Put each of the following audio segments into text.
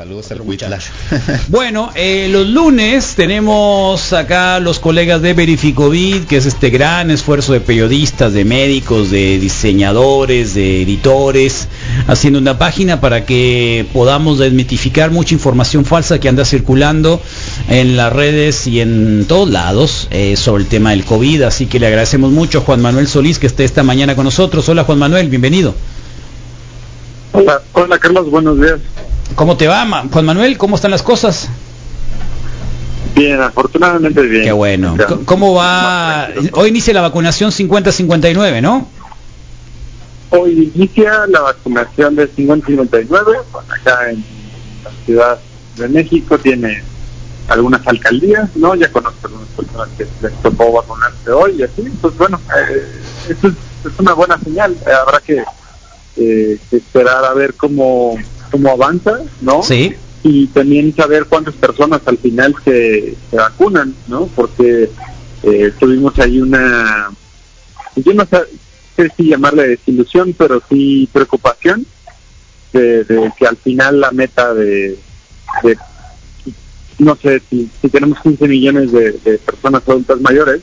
Saludos al bueno, eh, los lunes tenemos acá los colegas de Verificovid, que es este gran esfuerzo de periodistas, de médicos, de diseñadores, de editores, haciendo una página para que podamos desmitificar mucha información falsa que anda circulando en las redes y en todos lados eh, sobre el tema del COVID. Así que le agradecemos mucho a Juan Manuel Solís que esté esta mañana con nosotros. Hola Juan Manuel, bienvenido. Hola, hola Carlos, buenos días. ¿Cómo te va, Juan Manuel? ¿Cómo están las cosas? Bien, afortunadamente bien. Qué bueno. ¿Cómo va? Hoy inicia la vacunación 50-59, ¿no? Hoy inicia la vacunación de 50-59, acá en la Ciudad de México tiene algunas alcaldías, ¿no? Ya conozco algunas personas que les tocó vacunarse hoy y así, pues bueno, eh, eso es, una buena señal, eh, habrá que eh, esperar a ver cómo cómo avanza, ¿no? Sí. Y también saber cuántas personas al final se, vacunan, ¿no? Porque eh, tuvimos ahí una, yo no sé, si llamarle desilusión, pero sí preocupación de, que al final la meta de, no sé, si, si tenemos 15 millones de, personas adultas mayores,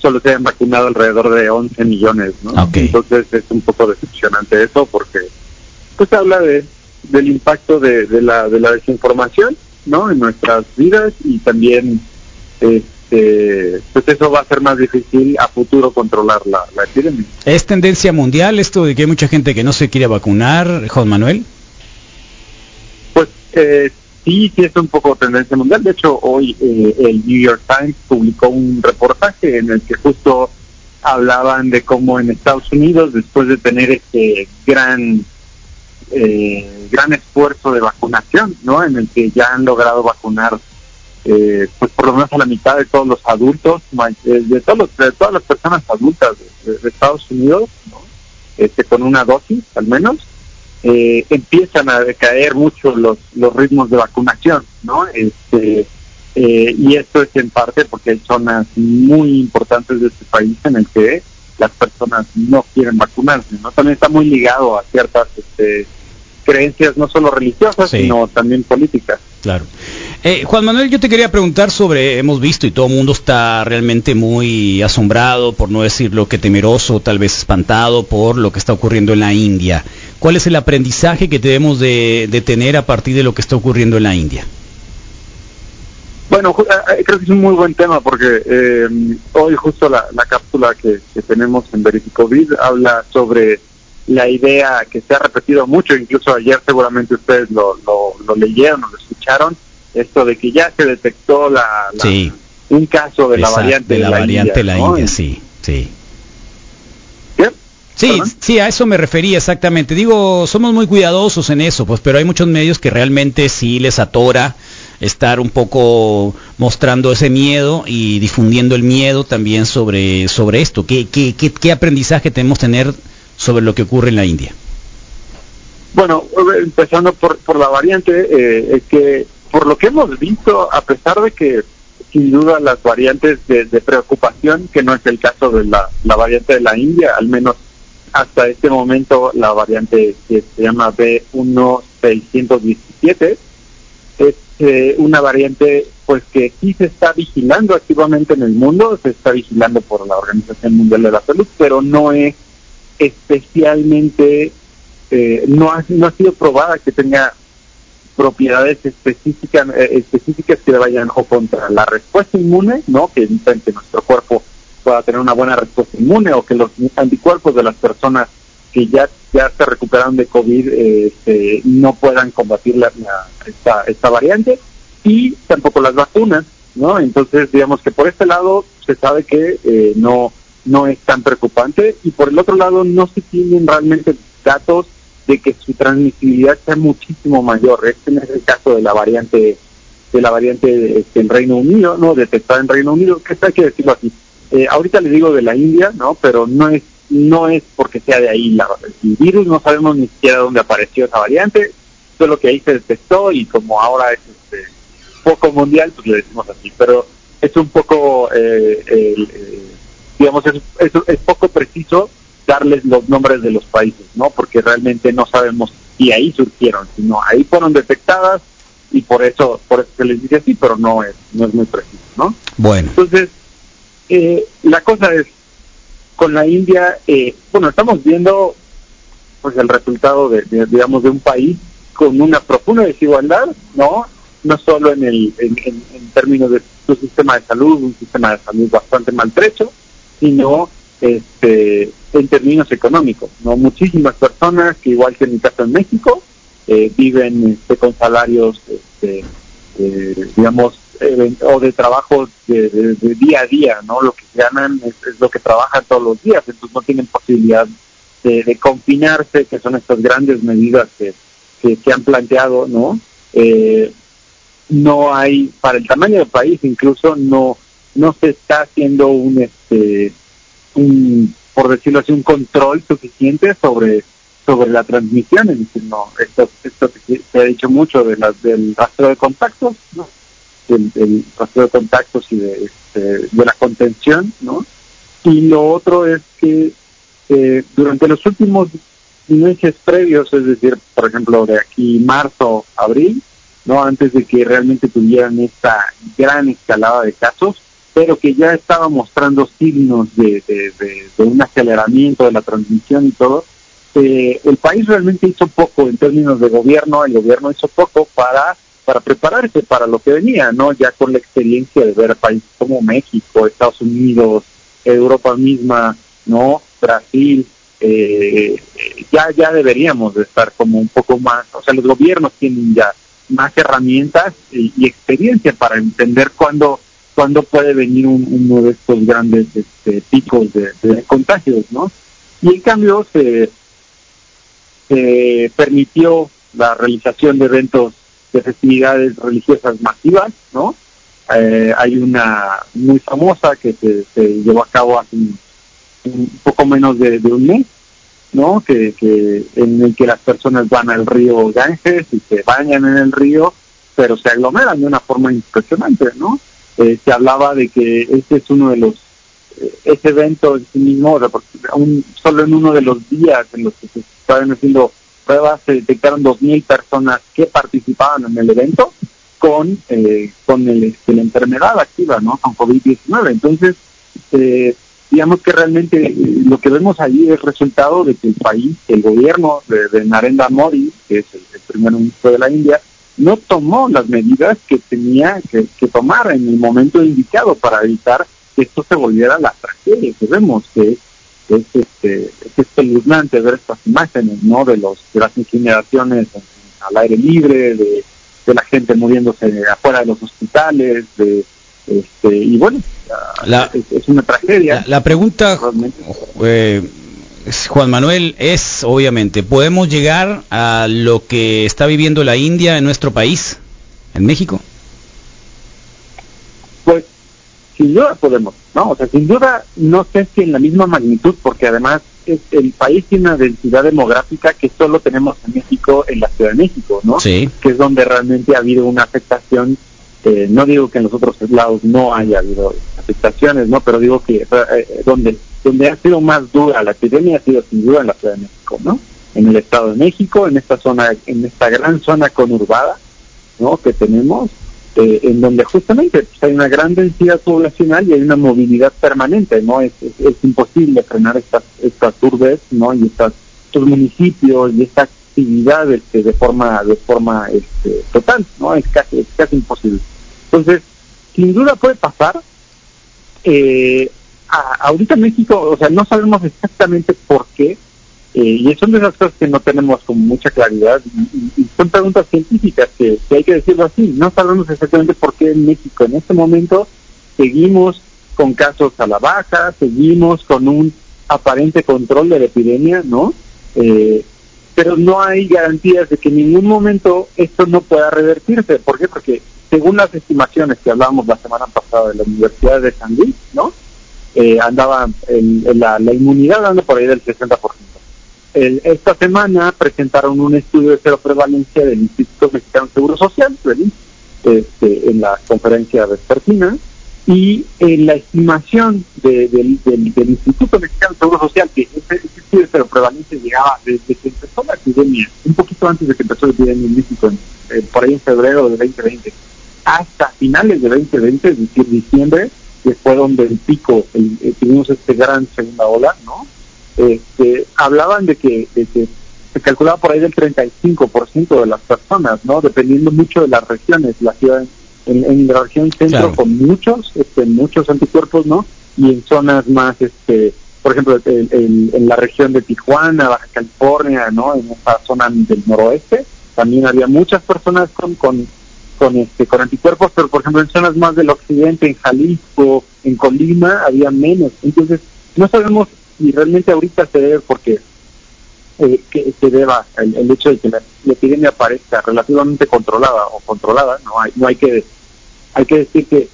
solo se hayan vacunado alrededor de 11 millones, ¿no? Entonces es un poco decepcionante eso porque pues habla de del impacto de, la, de la desinformación ¿no? en nuestras vidas y también este, pues eso va a ser más difícil a futuro controlar la, epidemia. ¿Es tendencia mundial esto de que hay mucha gente que no se quiere vacunar, Juan Manuel? Pues eh, sí, sí es un poco tendencia mundial. De hecho, hoy eh, el New York Times publicó un reportaje en el que justo hablaban de cómo en Estados Unidos, después de tener este gran eh, gran esfuerzo de vacunación, ¿no? En el que ya han logrado vacunar, eh, pues por lo menos a la mitad de todos los adultos, eh, de, todos de todas las personas adultas de, Estados Unidos, ¿no? este, con una dosis al menos, eh, empiezan a decaer mucho los, los ritmos de vacunación, ¿no? Este, y esto es en parte porque hay zonas muy importantes de este país en el que las personas no quieren vacunarse, ¿no? También está muy ligado a ciertas este, creencias no solo religiosas, sino también políticas. Claro. Eh, Juan Manuel, yo te quería preguntar sobre, hemos visto y todo el mundo está realmente muy asombrado, por no decir lo que temeroso, tal vez espantado por lo que está ocurriendo en la India. ¿Cuál es el aprendizaje que debemos de, tener a partir de lo que está ocurriendo en la India? Bueno, eh, creo que es un muy buen tema porque eh, hoy justo la, cápsula que, que, tenemos en Verificovid habla sobre la idea que se ha repetido mucho, incluso ayer seguramente ustedes lo, lo, leyeron o lo escucharon, esto de que ya se detectó la, un caso de la variante de la, variante India, la India, sí, sí. Sí, sí, a eso me refería exactamente. Digo, somos muy cuidadosos en eso, pues, pero hay muchos medios que realmente sí les atora estar un poco mostrando ese miedo y difundiendo el miedo también sobre, sobre esto. ¿Qué, qué, qué, qué aprendizaje tenemos tener sobre lo que ocurre en la India? Bueno, empezando por, por la variante, eh, es que por lo que hemos visto, a pesar de que sin duda las variantes de, preocupación, que no es el caso de la, la, variante de la India, al menos hasta este momento la variante que se llama B1617, es eh, una variante pues que sí se está vigilando activamente en el mundo, se está vigilando por la Organización Mundial de la Salud, pero no es especialmente, eh, no, ha, no ha sido probada que tenga propiedades específicas eh, específicas que vayan o contra la respuesta inmune, ¿no? Que evitan que nuestro cuerpo pueda tener una buena respuesta inmune o que los anticuerpos de las personas que ya ya se recuperaron de COVID este, no puedan combatir la, esta, esta variante y tampoco las vacunas, ¿no? Entonces, digamos que por este lado se sabe que eh, no no es tan preocupante. Y por el otro lado no se tienen realmente datos de que su transmisibilidad sea muchísimo mayor. Este no es el caso de la variante de la variante este, en Reino Unido, no detectada en Reino Unido, que hay que decirlo así. Eh, ahorita le digo de la India, no, pero no es no es porque sea de ahí la, el virus, no sabemos ni siquiera dónde apareció esa variante, solo que ahí se detectó y como ahora es este, poco mundial, pues le decimos así, pero es un poco eh, el, digamos, es, es, poco preciso darles los nombres de los países, ¿no? Porque realmente no sabemos y ahí surgieron, sino ahí fueron detectadas y por eso por eso se les dice así, pero no es no es muy preciso, ¿no? Bueno. Entonces, eh, la cosa es, con la India, eh, bueno, estamos viendo pues el resultado de, digamos, de un país con una profunda desigualdad, ¿no? No solo en, el, en, términos de su sistema de salud, un sistema de salud bastante maltrecho, sino este, en términos económicos, ¿no? Muchísimas personas que, igual que en mi caso en México, eh, viven este, con salarios, este, eh, digamos, o de trabajo de, día a día, ¿no? Lo que ganan es, lo que trabajan todos los días, entonces no tienen posibilidad de, confinarse, que son estas grandes medidas que, que, han planteado, ¿no? Eh, no hay, para el tamaño del país incluso, no no se está haciendo un, este, un por decirlo así, un control suficiente sobre sobre la transmisión, no, esto, esto se ha dicho mucho de la, del rastro de contactos, ¿no? del, rastro de contactos y de, este, de la contención, ¿no? Y lo otro es que eh, durante los últimos meses previos, es decir, por ejemplo, de aquí marzo, abril, no antes de que realmente tuvieran esta gran escalada de casos, pero que ya estaba mostrando signos de, de, un aceleramiento de la transmisión y todo, eh, el país realmente hizo poco en términos de gobierno, el gobierno hizo poco para para prepararse para lo que venía, ¿no? Ya con la experiencia de ver países como México, Estados Unidos, Europa misma, ¿no? Brasil, eh, ya ya deberíamos de estar como un poco más, o sea, los gobiernos tienen ya más herramientas y, experiencia para entender cuándo cuándo puede venir uno de estos grandes este, picos de, contagios, ¿no? Y en cambio se, permitió la realización de eventos de festividades religiosas masivas, ¿no? Eh, hay una muy famosa que se, llevó a cabo hace un, poco menos de, un mes, ¿no? Que en el que las personas van al río Ganges y se bañan en el río, pero se aglomeran de una forma impresionante, ¿no? Eh, se hablaba de que este es uno de los eh, ese evento en sí mismo, solo en uno de los días en los que se estaban haciendo pruebas se detectaron 2.000 personas que participaban en el evento con, eh, con el, este, la enfermedad activa, ¿no? Con COVID-19. Entonces, eh, digamos que realmente eh, lo que vemos ahí es resultado de que el país, el gobierno de, Narendra Modi, que es el, primer ministro de la India, no tomó las medidas que tenía que, tomar en el momento indicado para evitar que esto se volviera la tragedia que vemos, que es este es espeluznante ver estas imágenes no de los de las incineraciones al aire libre de, la gente muriéndose afuera de los hospitales de este y bueno es, una tragedia. la, pregunta eh, Juan Manuel es obviamente podemos llegar a lo que está viviendo la India en nuestro país en México sin duda podemos, ¿no? O sea, sin duda no sé si en la misma magnitud, porque además es, el país tiene una densidad demográfica que solo tenemos en México, en la Ciudad de México, ¿no? Sí. Que es donde realmente ha habido una afectación. Eh, no digo que en los otros lados no haya habido afectaciones, ¿no? Pero digo que eh, donde donde ha sido más dura la epidemia ha sido sin duda en la Ciudad de México, ¿no? En el Estado de México, en esta zona, en esta gran zona conurbada, ¿no? Que tenemos eh, en donde justamente pues, hay una gran densidad poblacional y hay una movilidad permanente, ¿no? Es, es, imposible frenar estas, estas urbes, ¿no? Y estas, estos municipios y esta actividad este, de forma de forma este, total, ¿no? Es casi, es casi imposible. Entonces, sin duda puede pasar. Eh, ahorita en México, o sea, no sabemos exactamente por qué, eh, y son de esas cosas que no tenemos con mucha claridad y, son preguntas científicas que, hay que decirlo así. No sabemos exactamente por qué en México en este momento seguimos con casos a la baja, seguimos con un aparente control de la epidemia, ¿no? Eh, pero no hay garantías de que en ningún momento esto no pueda revertirse. ¿Por qué? Porque según las estimaciones que hablábamos la semana pasada de la Universidad de San Luis, ¿no? Eh, andaba en, la, la, inmunidad anda por ahí del 60% esta semana presentaron un estudio de cero prevalencia del Instituto Mexicano de Seguro Social, este, en la conferencia vespertina, Y en la estimación del, del, Instituto Mexicano de Seguro Social, que ese, estudio pero prevalente llegaba desde que empezó la epidemia, un poquito antes de que empezó la epidemia en México, por ahí en febrero de 2020, hasta finales de 2020, es decir, diciembre, que fue donde el pico, el, eh, tuvimos este gran segunda ola, ¿no? Este, hablaban de que, de que se calculaba por ahí del 35% de las personas, ¿no? Dependiendo mucho de las regiones, la ciudad en, la región centro con muchos, este, muchos anticuerpos, ¿no? Y en zonas más, este, por ejemplo, en, la región de Tijuana, Baja California, ¿no? En esa zona del noroeste, también había muchas personas con, con, con, este, con anticuerpos, pero por ejemplo en zonas más del occidente, en Jalisco, en Colima, había menos. Entonces, no sabemos si realmente ahorita se debe porque eh, se deba el, hecho de que la, epidemia parezca relativamente controlada o controlada, no hay, no hay que hay que decir que,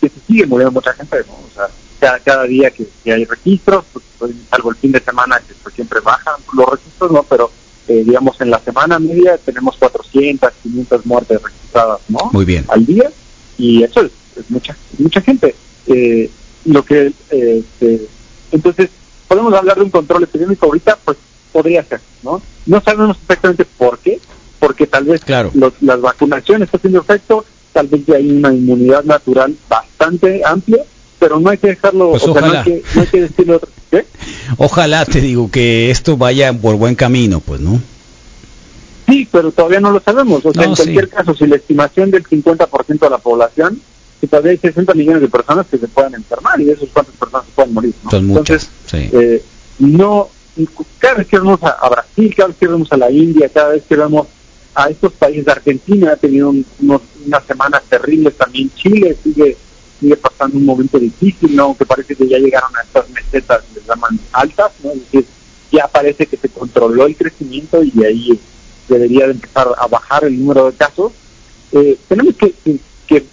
se sigue muriendo mucha gente, o sea, cada, día que, hay registros, pues, pues, el fin de semana que pues, siempre bajan los registros, ¿no? Pero eh, digamos en la semana media tenemos 400, 500 muertes registradas, ¿no? Muy bien. Al día y eso es, mucha mucha gente. Eh, lo que este, entonces podemos hablar de un control epidémico ahorita, pues podría ser, ¿no? No sabemos exactamente por qué, porque tal vez claro. las vacunaciones están haciendo efecto, tal vez ya hay una inmunidad natural bastante amplia, pero no hay que dejarlo, pues no, hay que, no hay que decirlo. Ojalá te digo que esto vaya por buen camino, pues, ¿no? Sí, pero todavía no lo sabemos. O sea, en cualquier caso, si la estimación del 50% de la población, que todavía hay 60 millones de personas que se puedan enfermar y de esos cuántas personas se pueden morir. ¿no? Son muchas, Entonces, eh, no, cada vez que vemos a, Brasil, cada vez que vemos a la India, cada vez que vemos a estos países, de Argentina ha tenido unas semanas terribles, también Chile sigue sigue pasando un momento difícil, ¿no? Que parece que ya llegaron a estas mesetas, les llaman altas, ¿no? Es decir, ya parece que se controló el crecimiento y de ahí debería de empezar a bajar el número de casos. Eh, tenemos que, que,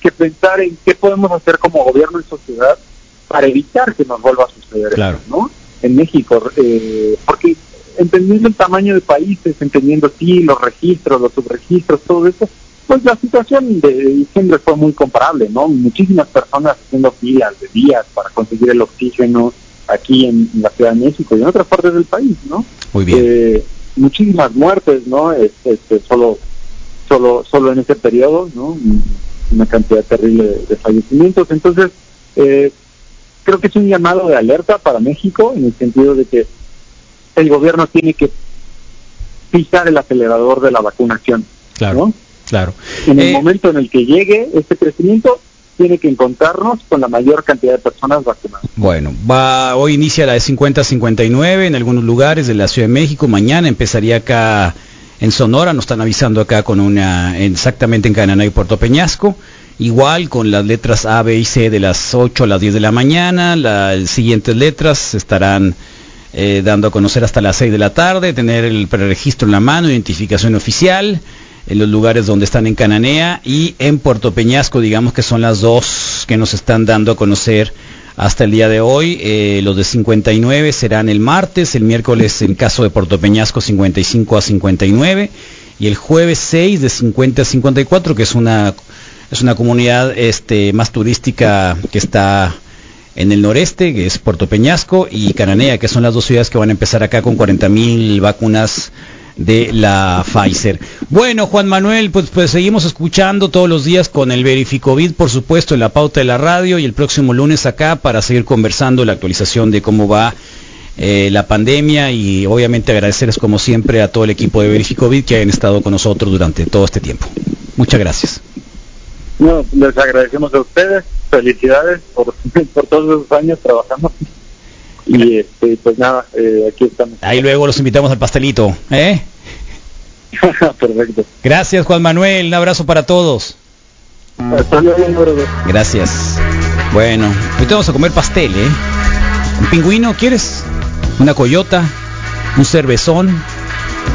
que, pensar en qué podemos hacer como gobierno y sociedad para evitar que nos vuelva a suceder claro. ¿no? En México, eh, porque entendiendo el tamaño de países, entendiendo sí los registros, los subregistros, todo eso, pues la situación de diciembre fue muy comparable, ¿no? Muchísimas personas haciendo filas de días para conseguir el oxígeno aquí en, la Ciudad de México y en otras partes del país, ¿no? Muy bien. Eh, muchísimas muertes, ¿no? Este, solo, solo, solo en ese periodo, ¿no? Una cantidad terrible de, fallecimientos. Entonces, eh, creo que es un llamado de alerta para México en el sentido de que el gobierno tiene que pisar el acelerador de la vacunación. Claro. Claro. En el eh, momento en el que llegue este crecimiento, tiene que encontrarnos con la mayor cantidad de personas vacunadas. Bueno, va hoy inicia la de 50-59 en algunos lugares de la Ciudad de México. Mañana empezaría acá en Sonora, nos están avisando acá con una exactamente en Cananá y Puerto Peñasco. Igual con las letras A, B y C de las 8 a las 10 de la mañana. Las siguientes letras estarán eh, dando a conocer hasta las 6 de la tarde. Tener el preregistro en la mano, identificación oficial en los lugares donde están en Cananea y en Puerto Peñasco, digamos que son las dos que nos están dando a conocer hasta el día de hoy. Eh, los de 59 serán el martes, el miércoles en caso de Puerto Peñasco 55 a 59 y el jueves 6 de 50 a 54, que es una es una comunidad este más turística que está en el noreste, que es Puerto Peñasco y Cananea, que son las dos ciudades que van a empezar acá con 40.000 vacunas de la Pfizer. Bueno, Juan Manuel, pues, pues seguimos escuchando todos los días con el Verificovid, por supuesto, en la pauta de la radio y el próximo lunes acá para seguir conversando la actualización de cómo va eh, la pandemia y obviamente agradecerles como siempre a todo el equipo de Verificovid que hayan estado con nosotros durante todo este tiempo. Muchas gracias. No, les agradecemos a ustedes, felicidades por, por todos esos años trabajando. Y este, pues nada, eh, aquí estamos. Ahí luego los invitamos al pastelito, ¿eh? Perfecto. Gracias Juan Manuel, un abrazo para todos. Gracias. Bueno, hoy vamos a comer pastel, ¿eh? ¿Un pingüino quieres? ¿Una coyota? ¿Un cervezón?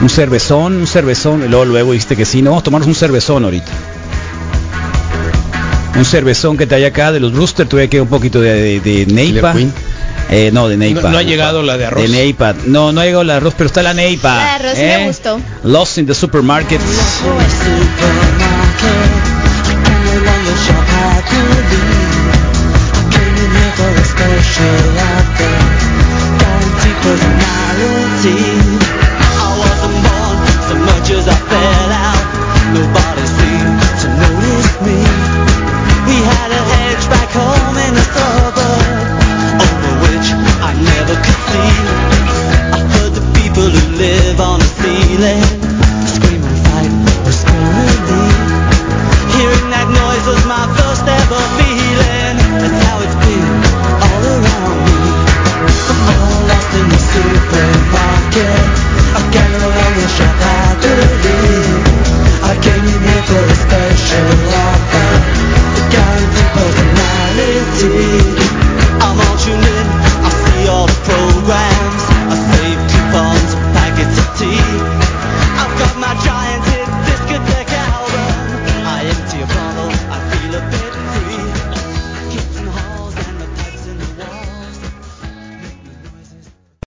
¿Un cervezón? ¿Un cervezón? Y luego, luego dijiste que sí, no, vamos a tomarnos un cervezón ahorita. Un cervezón que te hay acá de los Rooster, tuve que un poquito de, de, Neipa. Eh, no, de Neipa. No, ha llegado la de arroz. De Neipa. No, no ha llegado la de arroz, pero está la Neipa. La arroz me ¿eh? gustó. Lost in the Supermarket.